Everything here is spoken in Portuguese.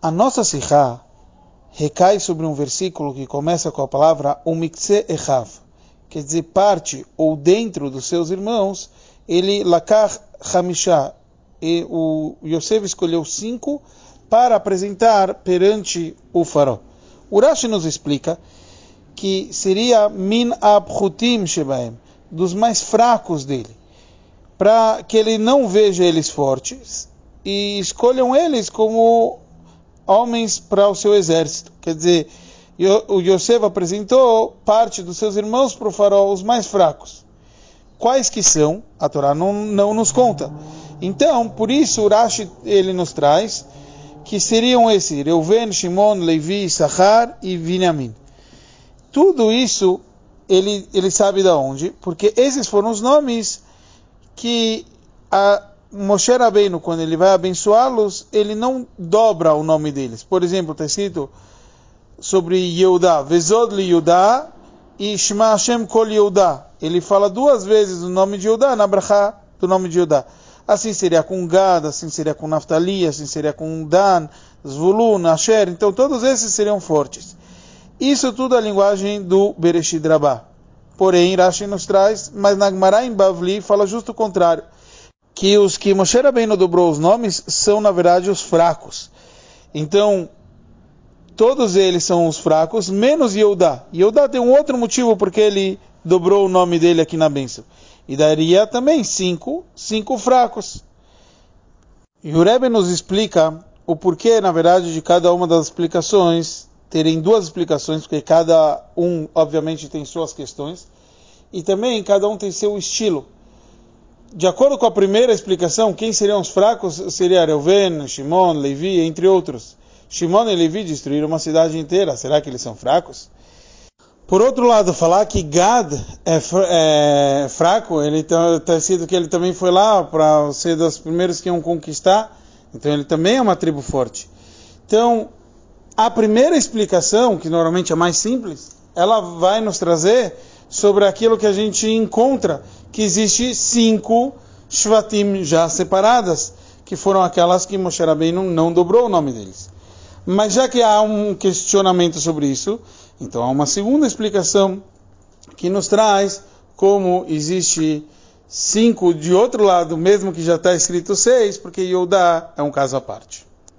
A nossa Sihá recai sobre um versículo que começa com a palavra Umikse Echav, quer dizer parte ou dentro dos seus irmãos, ele Lakar Hamishá, e o Yosef escolheu cinco para apresentar perante o faraó. Urashi nos explica que seria min abchutim shebaem, dos mais fracos dele, para que ele não veja eles fortes e escolham eles como homens para o seu exército. Quer dizer, o Yosef apresentou parte dos seus irmãos para o faraó, os mais fracos. Quais que são? A Torá não, não nos conta. Então, por isso, Urashi ele nos traz que seriam esses: Reuven, Shimon, Levi, Sachar e Vinyamin. Tudo isso ele, ele sabe de onde, porque esses foram os nomes que a Moshe Rabbeinu, quando ele vai abençoá-los, ele não dobra o nome deles. Por exemplo, está escrito sobre Yehudá, Vezod li Yehudá e Shema Hashem kol Yehudá. Ele fala duas vezes o nome de Yehudá na brachá do nome de Yehudá. Assim seria com Gad, assim seria com Naftali, assim seria com Dan, Zvulun, Asher. Então todos esses seriam fortes. Isso tudo é a linguagem do Bereshit Rabá. Porém, Rashi nos traz, mas Nagmará em Bavli fala justo o contrário. Que os que Moshe Rabbeinu dobrou os nomes são, na verdade, os fracos. Então, todos eles são os fracos, menos Yehudá. Yehudá tem um outro motivo porque ele dobrou o nome dele aqui na bênção. E daria também cinco, cinco fracos. E o Rebbe nos explica o porquê, na verdade, de cada uma das explicações terem duas explicações, porque cada um, obviamente, tem suas questões, e também cada um tem seu estilo. De acordo com a primeira explicação, quem seriam os fracos seria Reuven, Shimon, Levi, entre outros. Shimon e Levi destruíram uma cidade inteira. Será que eles são fracos? Por outro lado, falar que Gad é, é fraco, ele está tá sido que ele também foi lá para ser dos primeiros que iam conquistar, então ele também é uma tribo forte. Então, a primeira explicação, que normalmente é mais simples, ela vai nos trazer sobre aquilo que a gente encontra, que existe cinco Shvatim já separadas, que foram aquelas que Moshe Rabbeinu não dobrou o nome deles. Mas já que há um questionamento sobre isso, então há uma segunda explicação que nos traz como existe cinco de outro lado, mesmo que já está escrito seis, porque Yodá é um caso à parte.